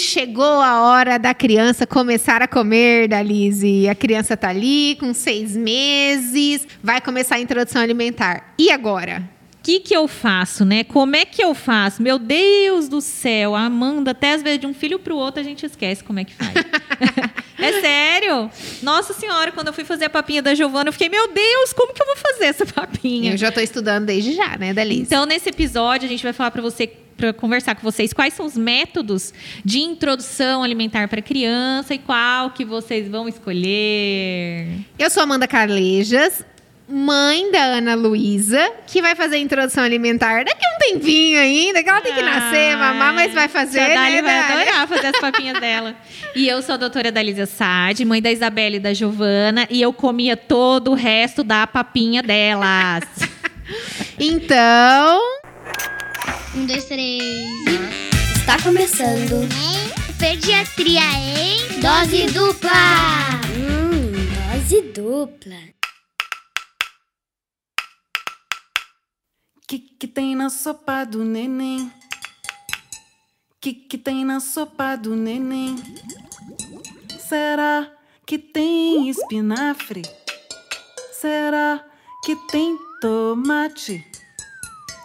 chegou a hora da criança começar a comer, Dalise. A criança tá ali com seis meses, vai começar a introdução alimentar. E agora? O que, que eu faço, né? Como é que eu faço? Meu Deus do céu, a Amanda, até às vezes de um filho para o outro a gente esquece como é que faz. é sério? Nossa senhora, quando eu fui fazer a papinha da Giovana, eu fiquei, meu Deus, como que eu vou fazer essa papinha? Eu já estou estudando desde já, né, Dalise? Então, nesse episódio, a gente vai falar para você para conversar com vocês quais são os métodos de introdução alimentar para criança e qual que vocês vão escolher. Eu sou Amanda Carlejas, mãe da Ana Luísa, que vai fazer a introdução alimentar daqui a um tempinho ainda, que ela tem que nascer, mamar, mas vai fazer. A Dali né, vai Dali? adorar fazer as papinhas dela. E eu sou a doutora Dalisa Sade, mãe da Isabela e da Giovana, e eu comia todo o resto da papinha delas. Então, Um, dois, três. Está começando. Pediatria em dose dupla. Hum, dose dupla. Que que tem na sopa do neném? Que que tem na sopa do neném? Será que tem espinafre? Será que tem tomate?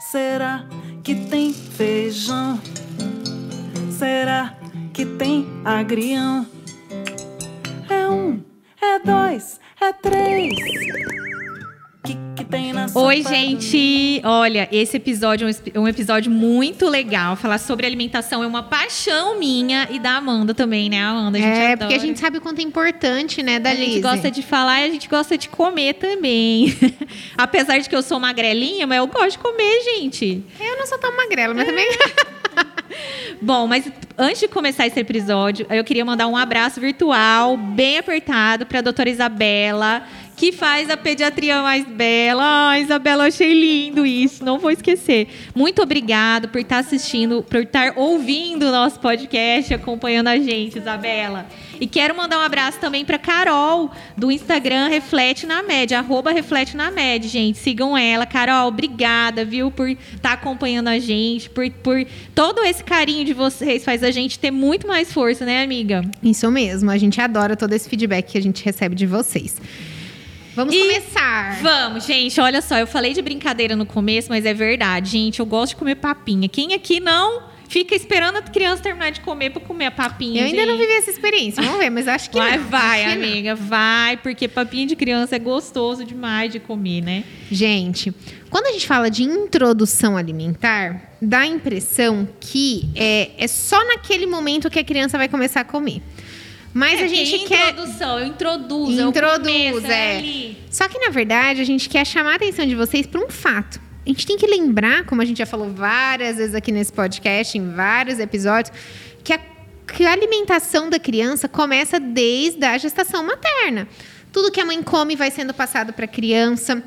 Será que tem feijão? Será que tem agrião? É um, é dois, é três. Tem na Oi, gente! Olha, esse episódio é um é um episódio muito legal. Falar sobre alimentação é uma paixão minha e da Amanda também, né, Amanda? A gente é, adora. porque a gente sabe o quanto é importante, né, A Dalise? gente gosta de falar e a gente gosta de comer também. Apesar de que eu sou magrelinha, mas eu gosto de comer, gente. Eu não sou tão magrela, mas também... Bom, mas antes de começar esse episódio, eu queria mandar um abraço virtual, bem apertado, para a doutora Isabela, que faz a pediatria mais bela. Ah, Isabela, achei lindo isso, não vou esquecer. Muito obrigado por estar assistindo, por estar ouvindo o nosso podcast, acompanhando a gente, Isabela. E quero mandar um abraço também para Carol, do Instagram Reflete na Média, arroba Reflete na Média, gente. Sigam ela. Carol, obrigada, viu, por estar acompanhando a gente, por, por todo esse carinho de vocês faz a gente ter muito mais força, né, amiga? Isso mesmo, a gente adora todo esse feedback que a gente recebe de vocês. Vamos E começar. Vamos, gente, olha só, eu falei de brincadeira no começo, mas é verdade, gente, eu gosto de comer papinha. Quem aqui não fica esperando a criança terminar de comer para comer a papinha? Eu ainda não vivi essa experiência, vamos ver, mas acho que Vai, não. vai, acho amiga, vai, porque papinha de criança é gostoso demais de comer, né? Gente, quando a gente fala de introdução alimentar, dá a impressão que é, é só naquele momento que a criança vai começar a comer. Mas É, a gente porque quer. introdução, eu introduzo, eu Introduz, começo, é. ali. Só que, na verdade, a gente quer chamar a atenção de vocês para um fato. A gente tem que lembrar, como a gente já falou várias vezes aqui nesse podcast, em vários episódios, que a, que a alimentação da criança começa desde a gestação materna. Tudo que a mãe come vai sendo passado para a criança.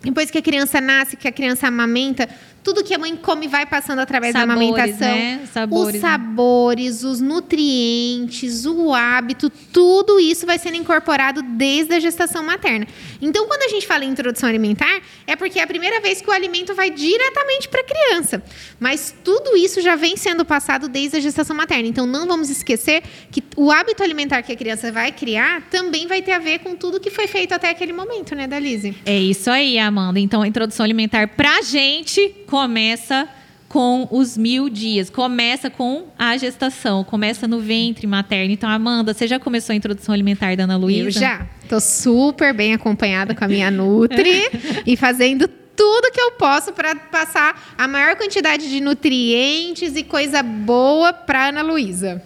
Depois que a criança nasce, que a criança amamenta, tudo que a mãe come vai passando através da Sabores, amamentação. né? Sabores, os né? sabores, os nutrientes, o hábito, tudo isso vai sendo incorporado desde a gestação materna. Então, quando a gente fala em introdução alimentar, é porque é a primeira vez que o alimento vai diretamente para a criança. Mas tudo isso já vem sendo passado desde a gestação materna. Então, não vamos esquecer que o hábito alimentar que a criança vai criar também vai ter a ver com tudo que foi feito até aquele momento, né, Dalise? É isso aí, Amanda. Então, a introdução alimentar pra gente começa com os mil dias. Começa com a gestação. Começa no ventre materno. Então, Amanda, você já começou a introdução alimentar da Ana Luísa? Eu já. Tô super bem acompanhada com a minha Nutri e fazendo tudo que eu posso para passar a maior quantidade de nutrientes e coisa boa para Ana Luísa.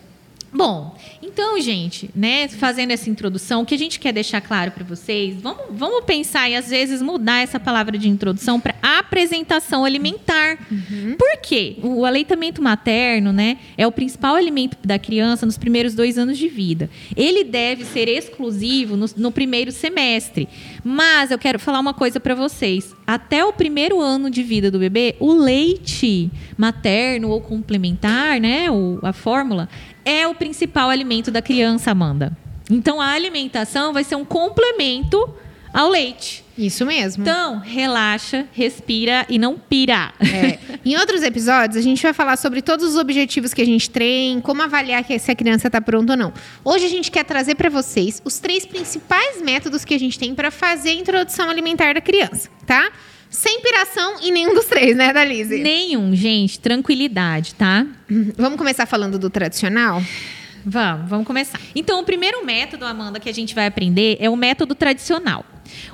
Bom, então, gente, né, fazendo essa introdução, o que a gente quer deixar claro para vocês, vamos, vamos pensar e às vezes mudar essa palavra de introdução para apresentação alimentar. Por quê? O aleitamento materno, né, é o principal alimento da criança nos primeiros dois anos de vida. Ele deve ser exclusivo no, no primeiro semestre. Mas eu quero falar uma coisa para vocês. Até o primeiro ano de vida do bebê, o leite materno ou complementar, né, o, a fórmula, é o principal alimento da criança, Amanda. Então a alimentação vai ser um complemento ao leite. Isso mesmo. Então, relaxa, respira e não pira. É. Em outros episódios, a gente vai falar sobre todos os objetivos que a gente tem, como avaliar se a criança está pronta ou não. Hoje a gente quer trazer para vocês os três principais métodos que a gente tem para fazer a introdução alimentar da criança, tá? Sem piração em nenhum dos três, né, Dalise? Nenhum, gente, tranquilidade, tá? Vamos começar falando do tradicional? Vamos, vamos começar. Então, o primeiro método, Amanda, que a gente vai aprender é o método tradicional.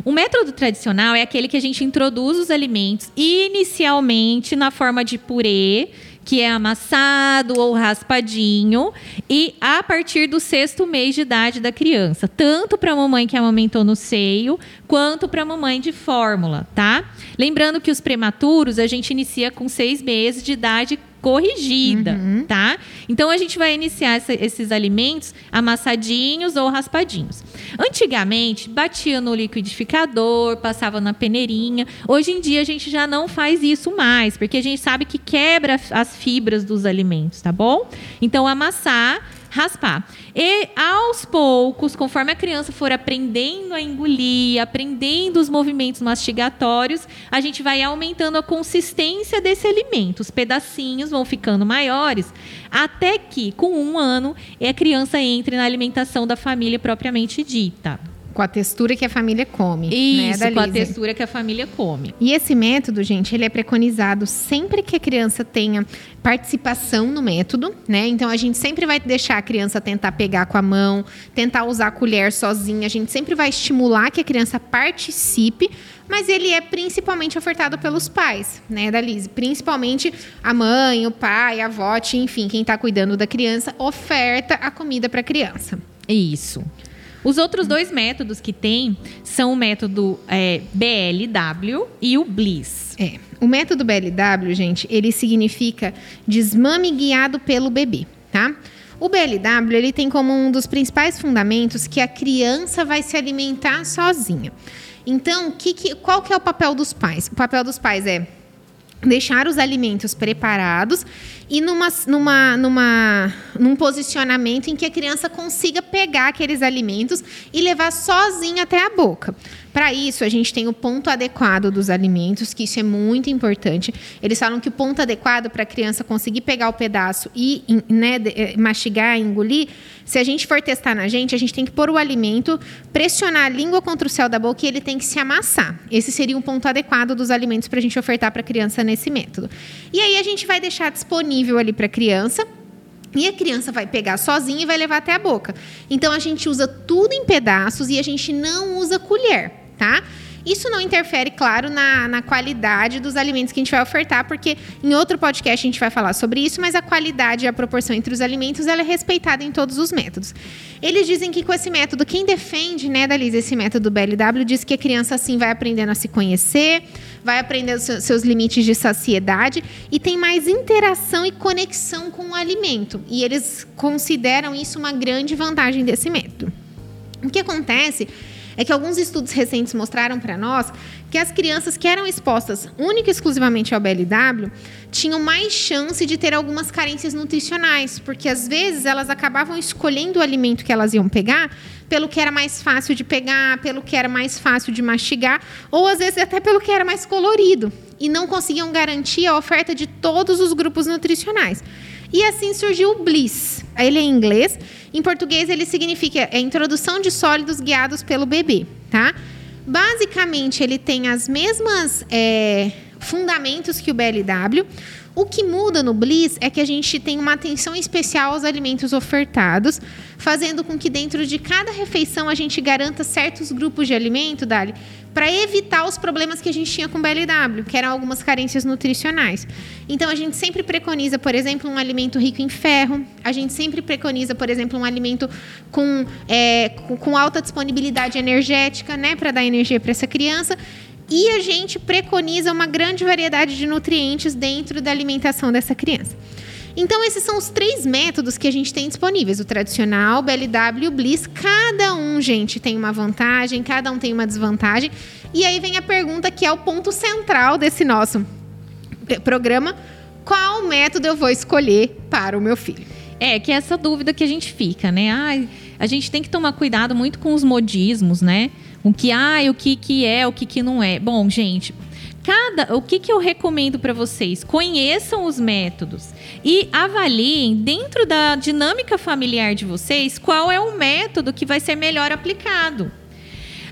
O método tradicional é aquele que a gente introduz os alimentos inicialmente na forma de purê, que é amassado ou raspadinho, e a partir do sexto mês de idade da criança, tanto para a mamãe que amamentou no seio, quanto para a mamãe de fórmula, tá? Lembrando que os prematuros a gente inicia com seis meses de idade corrigida, tá? Então a gente vai iniciar essa- esses alimentos amassadinhos ou raspadinhos. Antigamente batia no liquidificador, passava na peneirinha. Hoje em dia a gente já não faz isso mais, porque a gente sabe que quebra as fibras dos alimentos, tá bom? Então amassar raspar. E aos poucos, conforme a criança for aprendendo a engolir, aprendendo os movimentos mastigatórios, a gente vai aumentando a consistência desse alimento. Os pedacinhos vão ficando maiores, até que, com um ano, a criança entre na alimentação da família propriamente dita. Com a textura que a família come. Isso, né, com a textura que a família come. E esse método, gente, ele é preconizado sempre que a criança tenha participação no método, né? Então a gente sempre vai deixar a criança tentar pegar com a mão, tentar usar a colher sozinha. A gente sempre vai estimular que a criança participe, mas ele é principalmente ofertado pelos pais, né, Dalise? Principalmente a mãe, o pai, a avó, enfim, quem está cuidando da criança oferta a comida para a criança. Isso. Os outros dois métodos que tem são o método é, BLW e o BLIS. É. O método BLW, gente, ele significa desmame guiado pelo bebê, tá? O BLW, ele tem como um dos principais fundamentos que a criança vai se alimentar sozinha. Então, que que- qual que é o papel dos pais? O papel dos pais é deixar os alimentos preparados e numa, numa, numa, num posicionamento em que a criança consiga pegar aqueles alimentos e levar sozinha até a boca. Para isso, a gente tem o ponto adequado dos alimentos, que isso é muito importante. Eles falam que o ponto adequado para a criança conseguir pegar o pedaço e né, eh, mastigar, engolir, se a gente for testar na gente, a gente tem que pôr o alimento, pressionar a língua contra o céu da boca e ele tem que se amassar. Esse seria um ponto adequado dos alimentos para a gente ofertar para a criança nesse método. E aí a gente vai deixar disponível ali para a criança. E a criança vai pegar sozinha e vai levar até a boca. Então a gente usa tudo em pedaços e a gente não usa colher, tá? Isso não interfere, claro, na, na qualidade dos alimentos que a gente vai ofertar, porque em outro podcast a gente vai falar sobre isso, mas a qualidade e a proporção entre os alimentos ela é respeitada em todos os métodos. Eles dizem que com esse método, quem defende, né, Dalisa, esse método BLW, diz que a criança assim vai aprendendo a se conhecer, vai seus, seus limites de saciedade e tem mais interação e conexão com o alimento. E eles consideram isso uma grande vantagem desse método. O que acontece é que alguns estudos recentes mostraram para nós que as crianças que eram expostas única e exclusivamente ao BLW tinham mais chance de ter algumas carências nutricionais, porque às vezes elas acabavam escolhendo o alimento que elas iam pegar pelo que era mais fácil de pegar, pelo que era mais fácil de mastigar, ou às vezes até pelo que era mais colorido, e não conseguiam garantir a oferta de todos os grupos nutricionais. E assim surgiu o Bliss. Ele é em inglês. Em português, ele significa é, introdução de sólidos guiados pelo bebê, tá? Basicamente, ele tem as mesmas é, fundamentos que o BLW. O que muda no Bliss é que a gente tem uma atenção especial aos alimentos ofertados, fazendo com que dentro de cada refeição a gente garanta certos grupos de alimento, Dali, para evitar os problemas que a gente tinha com o BLW, que eram algumas carências nutricionais. Então a gente sempre preconiza, por exemplo, um alimento rico em ferro. A gente sempre preconiza, por exemplo, um alimento com, é, com, alta disponibilidade energética, né, para dar energia para essa criança. E a gente preconiza uma grande variedade de nutrientes dentro da alimentação dessa criança. Então, esses são os três métodos que a gente tem disponíveis: o tradicional, o BLW e o Bliss. Cada um, gente, tem uma vantagem, cada um tem uma desvantagem. E aí vem a pergunta que é o ponto central desse nosso programa: qual método eu vou escolher para o meu filho? É, que é essa dúvida que a gente fica, né? Ai, a gente tem que tomar cuidado muito com os modismos, né? Com que, ah, o que, que é, o que, que não é. Bom, gente, cada o que, que eu recomendo para vocês? Conheçam os métodos e avaliem dentro da dinâmica familiar de vocês qual é o método que vai ser melhor aplicado.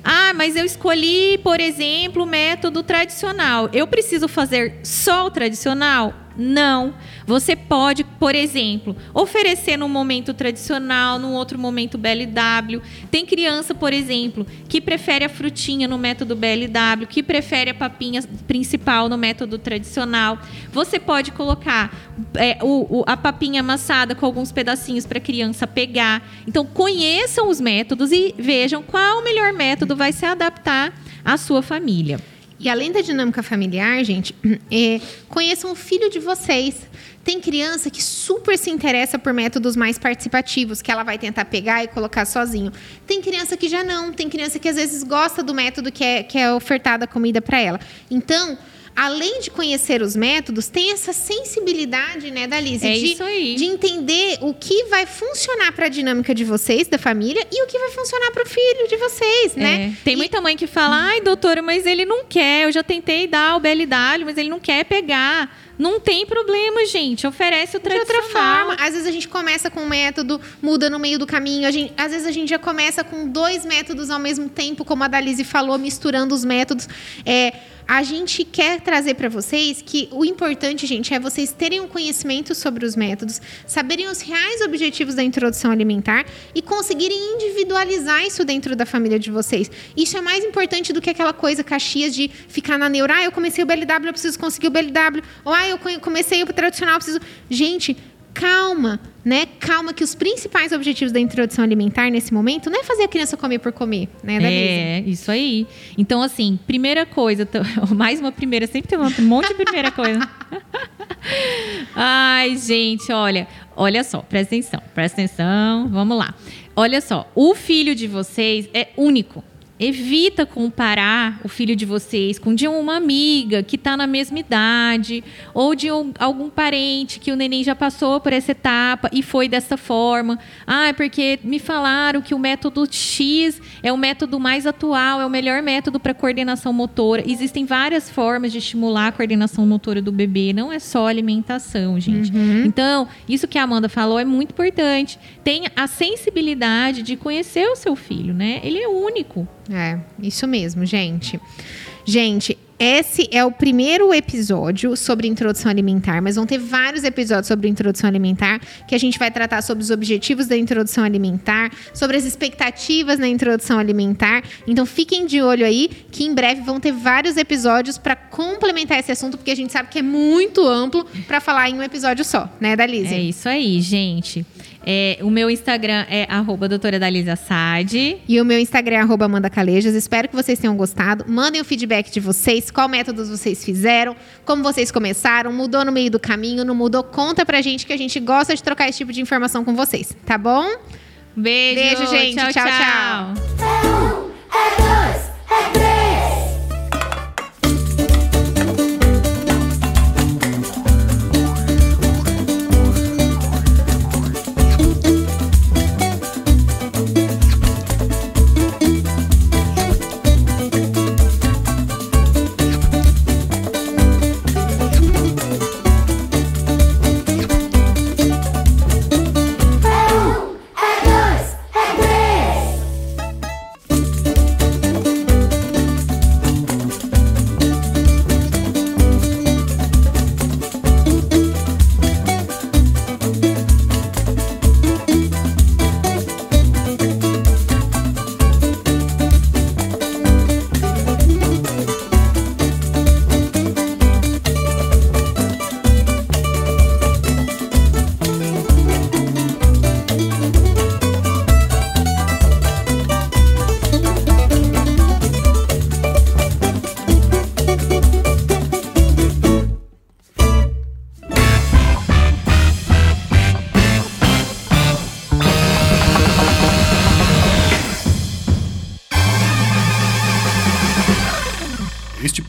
Ah, mas eu escolhi, por exemplo, o método tradicional. Eu preciso fazer só o tradicional? Não. Você pode, por exemplo, oferecer num momento tradicional, num outro momento BLW. Tem criança, por exemplo, que prefere a frutinha no método BLW, que prefere a papinha principal no método tradicional. Você pode colocar é, o, o, a papinha amassada com alguns pedacinhos para a criança pegar. Então, conheçam os métodos e vejam qual o melhor método vai se adaptar à sua família. E além da dinâmica familiar, gente, é, conheçam o filho de vocês. Tem criança que super se interessa por métodos mais participativos, que ela vai tentar pegar e colocar sozinho. Tem criança que já não. Tem criança que às vezes gosta do método que é, que é ofertada a comida para ela. Então, além de conhecer os métodos, tem essa sensibilidade, né, da Liz, É de, isso aí. de entender o que vai funcionar para a dinâmica de vocês, da família, e o que vai funcionar para o filho de vocês, né? É, Tem E- muita mãe que fala, ai, doutora, mas ele não quer. Eu já tentei dar o BLW, mas ele não quer pegar. Não tem problema, gente. Oferece o De outra tradicional. forma, às vezes a gente começa com um método, muda no meio do caminho. Gente, às vezes a gente já começa com dois métodos ao mesmo tempo, como a Dalise falou, misturando os métodos. É, a gente quer trazer para vocês que o importante, gente, é vocês terem um conhecimento sobre os métodos, saberem os reais objetivos da introdução alimentar e conseguirem individualizar isso dentro da família de vocês. Isso é mais importante do que aquela coisa caxias de ficar na neura. Ah, eu comecei o BLW, eu preciso conseguir o BLW. Ou ah, eu comecei o tradicional, preciso. Gente, calma, né? Calma, que os principais objetivos da introdução alimentar nesse momento não é fazer a criança comer por comer, né? É, isso aí. Então, assim, primeira coisa, mais uma primeira, sempre tem um monte de primeira coisa. Ai, gente, olha, olha só, presta atenção, presta atenção, vamos lá. Olha só, o filho de vocês é único. Evita comparar o filho de vocês com de uma amiga que está na mesma idade ou de um- algum parente que o neném já passou por essa etapa e foi dessa forma. Ah, é porque me falaram que o método X é o método mais atual, é o melhor método para coordenação motora. Existem várias formas de estimular a coordenação motora do bebê, não é só alimentação, gente. Então, isso que a Amanda falou é muito importante. Tenha a sensibilidade de conhecer o seu filho, né? Ele é único. É, isso mesmo, gente. Gente, esse é o primeiro episódio sobre introdução alimentar, mas vão ter vários episódios sobre introdução alimentar que a gente vai tratar sobre os objetivos da introdução alimentar, sobre as expectativas na introdução alimentar. Então fiquem de olho aí que em breve vão ter vários episódios para complementar esse assunto, porque a gente sabe que é muito amplo para falar em um episódio só, né, Dalise? É isso aí, gente. É, o meu Instagram é arroba doutora Dalisa Sade. E o meu Instagram é arroba Amanda Calejas. Espero que vocês tenham gostado. Mandem o feedback de vocês, qual métodos vocês fizeram, como vocês começaram, mudou no meio do caminho, não mudou? Conta pra gente que a gente gosta de trocar esse tipo de informação com vocês, tá bom? Beijo, Beijo, gente. Tchau, Tchau, tchau. Este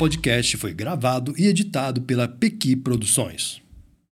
podcast foi gravado e editado pela Pequi Produções.